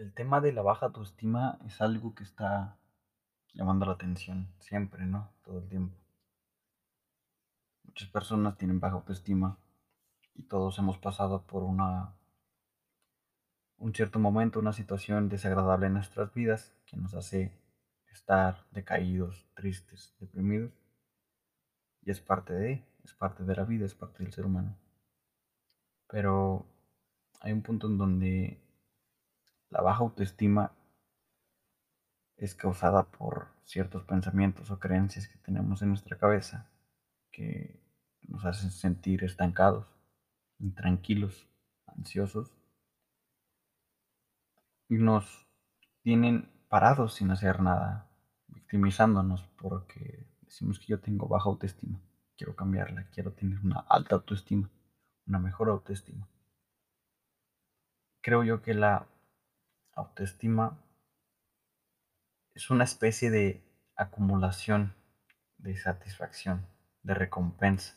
El tema de la baja autoestima es algo que está llamando la atención siempre, ¿no? Todo el tiempo. Muchas personas tienen baja autoestima y todos hemos pasado por una un cierto momento, una situación desagradable en nuestras vidas que nos hace estar decaídos, tristes, deprimidos. Y es parte de, es parte de la vida, es parte del ser humano. Pero hay un punto en donde la baja autoestima es causada por ciertos pensamientos o creencias que tenemos en nuestra cabeza que nos hacen sentir estancados, intranquilos, ansiosos y nos tienen parados sin hacer nada, victimizándonos porque decimos que yo tengo baja autoestima, quiero cambiarla, quiero tener una alta autoestima, una mejor autoestima. Creo yo que la autoestima es una especie de acumulación de satisfacción, de recompensa.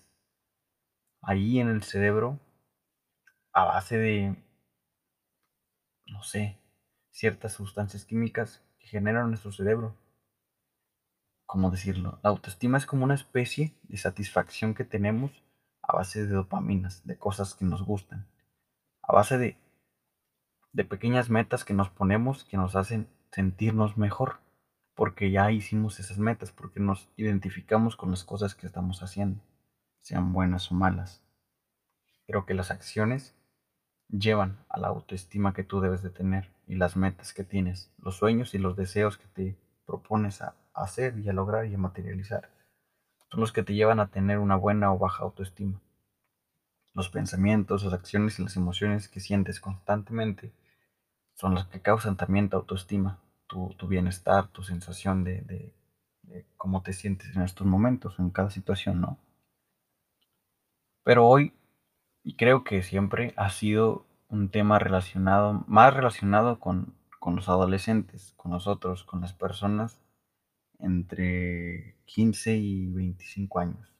Ahí en el cerebro, a base de, no sé, ciertas sustancias químicas que generan nuestro cerebro. ¿Cómo decirlo? La autoestima es como una especie de satisfacción que tenemos a base de dopaminas, de cosas que nos gustan, a base de de pequeñas metas que nos ponemos que nos hacen sentirnos mejor, porque ya hicimos esas metas, porque nos identificamos con las cosas que estamos haciendo, sean buenas o malas. Creo que las acciones llevan a la autoestima que tú debes de tener y las metas que tienes, los sueños y los deseos que te propones a hacer y a lograr y a materializar. Son los que te llevan a tener una buena o baja autoestima. Los pensamientos, las acciones y las emociones que sientes constantemente son las que causan también tu autoestima, tu, bienestar, tu sensación de, cómo te sientes en estos momentos, en cada situación, ¿no? Pero hoy, y creo que siempre, ha sido un tema relacionado, más relacionado con, con los adolescentes, con nosotros, con las personas entre 15 y 25 años.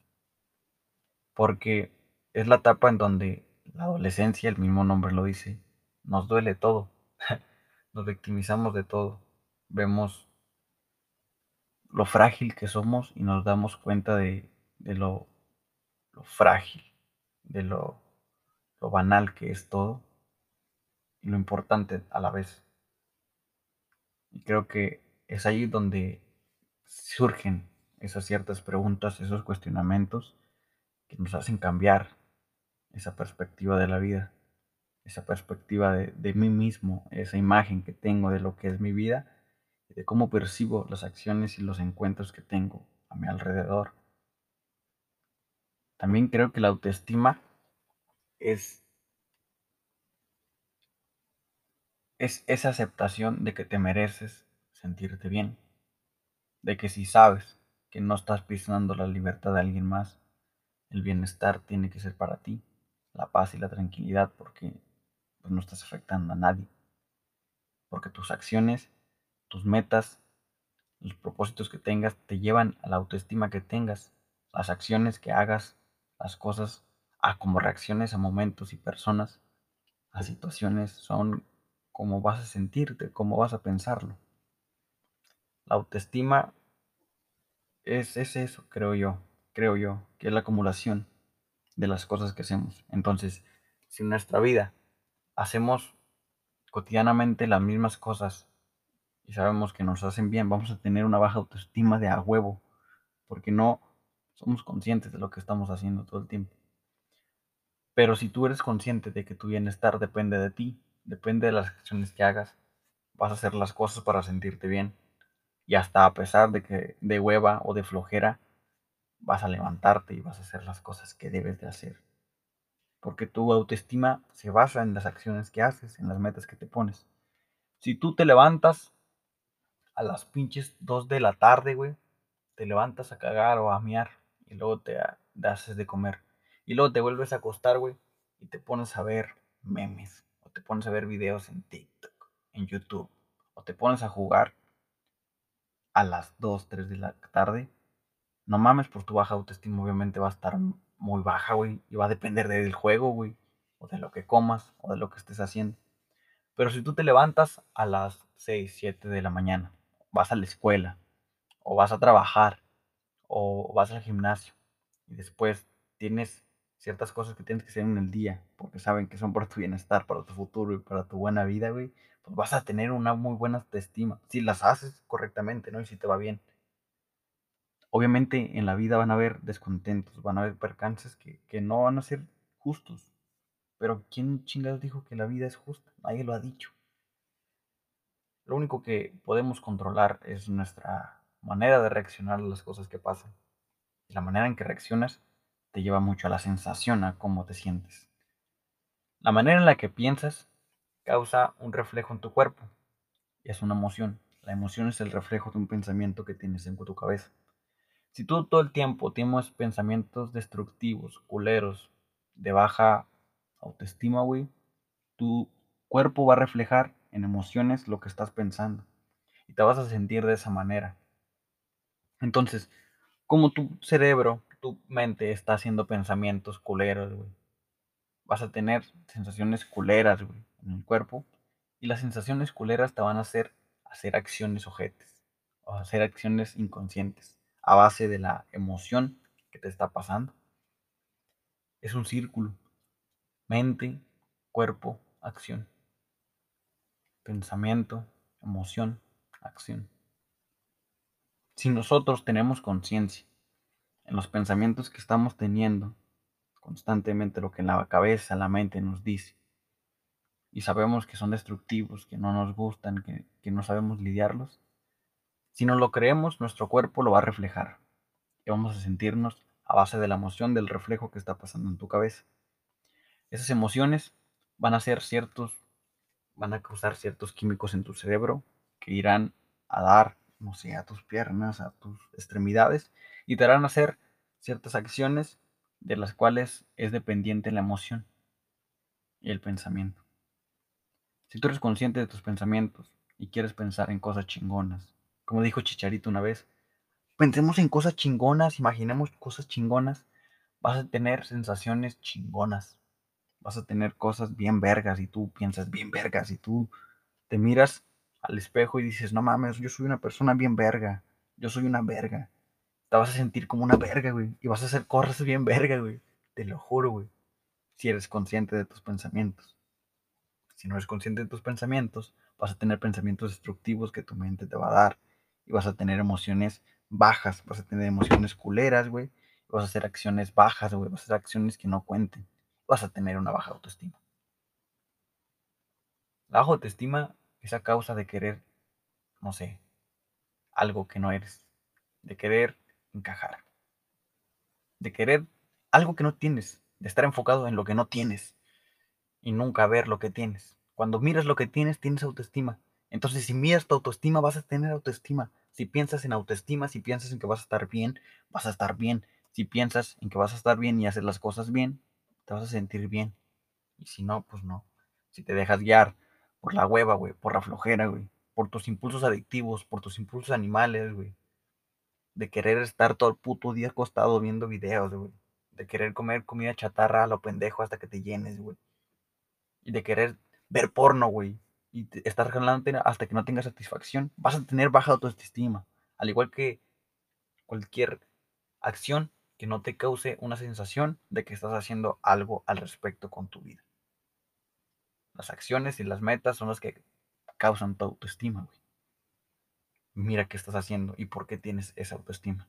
Porque es la etapa en donde la adolescencia, el mismo nombre lo dice, nos duele todo nos victimizamos de todo. Vemos lo frágil que somos y nos damos cuenta de, lo, frágil, de lo, lo banal que es todo y lo importante a la vez. Y creo que es ahí donde surgen esas ciertas preguntas, esos cuestionamientos que nos hacen cambiar esa perspectiva de la vida esa perspectiva de, mí mismo, esa imagen que tengo de lo que es mi vida, de cómo percibo las acciones y los encuentros que tengo a mi alrededor. También creo que la autoestima es, es esa aceptación de que te mereces sentirte bien, de que si sabes que no estás pisando la libertad de alguien más, el bienestar tiene que ser para ti, la paz y la tranquilidad, porque pues no estás afectando a nadie. Porque tus acciones, tus metas, los propósitos que tengas te llevan a la autoestima que tengas. Las acciones que hagas, las cosas, a como reacciones a momentos y personas, a situaciones, son como vas a sentirte, cómo vas a pensarlo. La autoestima es, es eso, creo yo, creo yo, que es la acumulación de las cosas que hacemos. Entonces, si nuestra vida hacemos cotidianamente las mismas cosas y sabemos que nos hacen bien, vamos a tener una baja autoestima de a huevo, porque no somos conscientes de lo que estamos haciendo todo el tiempo. Pero si tú eres consciente de que tu bienestar depende de ti, depende de las acciones que hagas, vas a hacer las cosas para sentirte bien. Y hasta a pesar de que de hueva o de flojera, vas a levantarte y vas a hacer las cosas que debes de hacer porque tu autoestima se basa en las acciones que haces, en las metas que te pones. Si tú te levantas a las pinches 2 de la tarde, güey, te levantas a cagar o a miar y luego te haces de comer y luego te vuelves a acostar, güey, y te pones a ver memes o te pones a ver videos en TikTok, en YouTube o te pones a jugar a las 2, 3 de la tarde, no mames, por tu baja autoestima obviamente va a estar muy baja, güey. Y va a depender del juego, güey. O de lo que comas, o de lo que estés haciendo. Pero si tú te levantas a las 6, 7 de la mañana, vas a la escuela, o vas a trabajar, o vas al gimnasio, y después tienes ciertas cosas que tienes que hacer en el día, porque saben que son para tu bienestar, para tu futuro y para tu buena vida, güey, pues vas a tener una muy buena autoestima, si las haces correctamente, ¿no? Y si te va bien. Obviamente en la vida van a haber descontentos, van a haber percances que, que no van a ser justos. Pero ¿quién chingados dijo que la vida es justa? Nadie lo ha dicho. Lo único que podemos controlar es nuestra manera de reaccionar a las cosas que pasan. Y la manera en que reaccionas te lleva mucho a la sensación, a cómo te sientes. La manera en la que piensas causa un reflejo en tu cuerpo. Y es una emoción. La emoción es el reflejo de un pensamiento que tienes en tu cabeza. Si tú todo el tiempo tienes pensamientos destructivos, culeros, de baja autoestima, güey, tu cuerpo va a reflejar en emociones lo que estás pensando. Y te vas a sentir de esa manera. Entonces, como tu cerebro, tu mente está haciendo pensamientos culeros, güey, vas a tener sensaciones culeras, güey, en el cuerpo. Y las sensaciones culeras te van a hacer hacer acciones ojetes o hacer acciones inconscientes a base de la emoción que te está pasando. Es un círculo. Mente, cuerpo, acción. Pensamiento, emoción, acción. Si nosotros tenemos conciencia en los pensamientos que estamos teniendo constantemente, lo que en la cabeza, la mente nos dice, y sabemos que son destructivos, que no nos gustan, que, que no sabemos lidiarlos, si no lo creemos, nuestro cuerpo lo va a reflejar y vamos a sentirnos a base de la emoción del reflejo que está pasando en tu cabeza. Esas emociones van a ser ciertos, van a causar ciertos químicos en tu cerebro que irán a dar, no sé, a tus piernas, a tus extremidades y te harán hacer ciertas acciones de las cuales es dependiente la emoción y el pensamiento. Si tú eres consciente de tus pensamientos y quieres pensar en cosas chingonas, como dijo Chicharito una vez, pensemos en cosas chingonas, imaginemos cosas chingonas, vas a tener sensaciones chingonas vas a tener cosas bien vergas y tú piensas bien vergas y tú te miras al espejo y dices, no mames, yo soy una persona bien verga, yo soy una verga. Te vas a sentir como una verga, güey, y vas a hacer cosas bien verga, güey. Te lo juro, güey. Si eres consciente de tus pensamientos. Si no eres consciente de tus pensamientos, vas a tener pensamientos destructivos que tu mente te va a dar. Y vas a tener emociones bajas, vas a tener emociones culeras, güey. Vas a hacer acciones bajas, güey. Vas a hacer acciones que no cuenten vas a tener una baja autoestima. La baja autoestima es a causa de querer, no sé, algo que no eres, de querer encajar, de querer algo que no tienes, de estar enfocado en lo que no tienes y nunca ver lo que tienes. Cuando miras lo que tienes, tienes autoestima. Entonces, si miras tu autoestima, vas a tener autoestima. Si piensas en autoestima, si piensas en que vas a estar bien, vas a estar bien. Si piensas en que vas a estar bien y hacer las cosas bien, te vas a sentir bien. Y si no, pues no. Si te dejas guiar por la hueva, güey, por la flojera, güey, por tus impulsos adictivos, por tus impulsos animales, güey. De querer estar todo el puto día acostado viendo videos, güey. De querer comer comida chatarra a lo pendejo hasta que te llenes, güey. Y de querer ver porno, güey. Y estar jalándote hasta que no tengas satisfacción. Vas a tener baja autoestima. Al igual que cualquier acción que no te cause una sensación de que estás haciendo algo al respecto con tu vida. Las acciones y las metas son las que causan tu autoestima, güey. Mira qué estás haciendo y por qué tienes esa autoestima.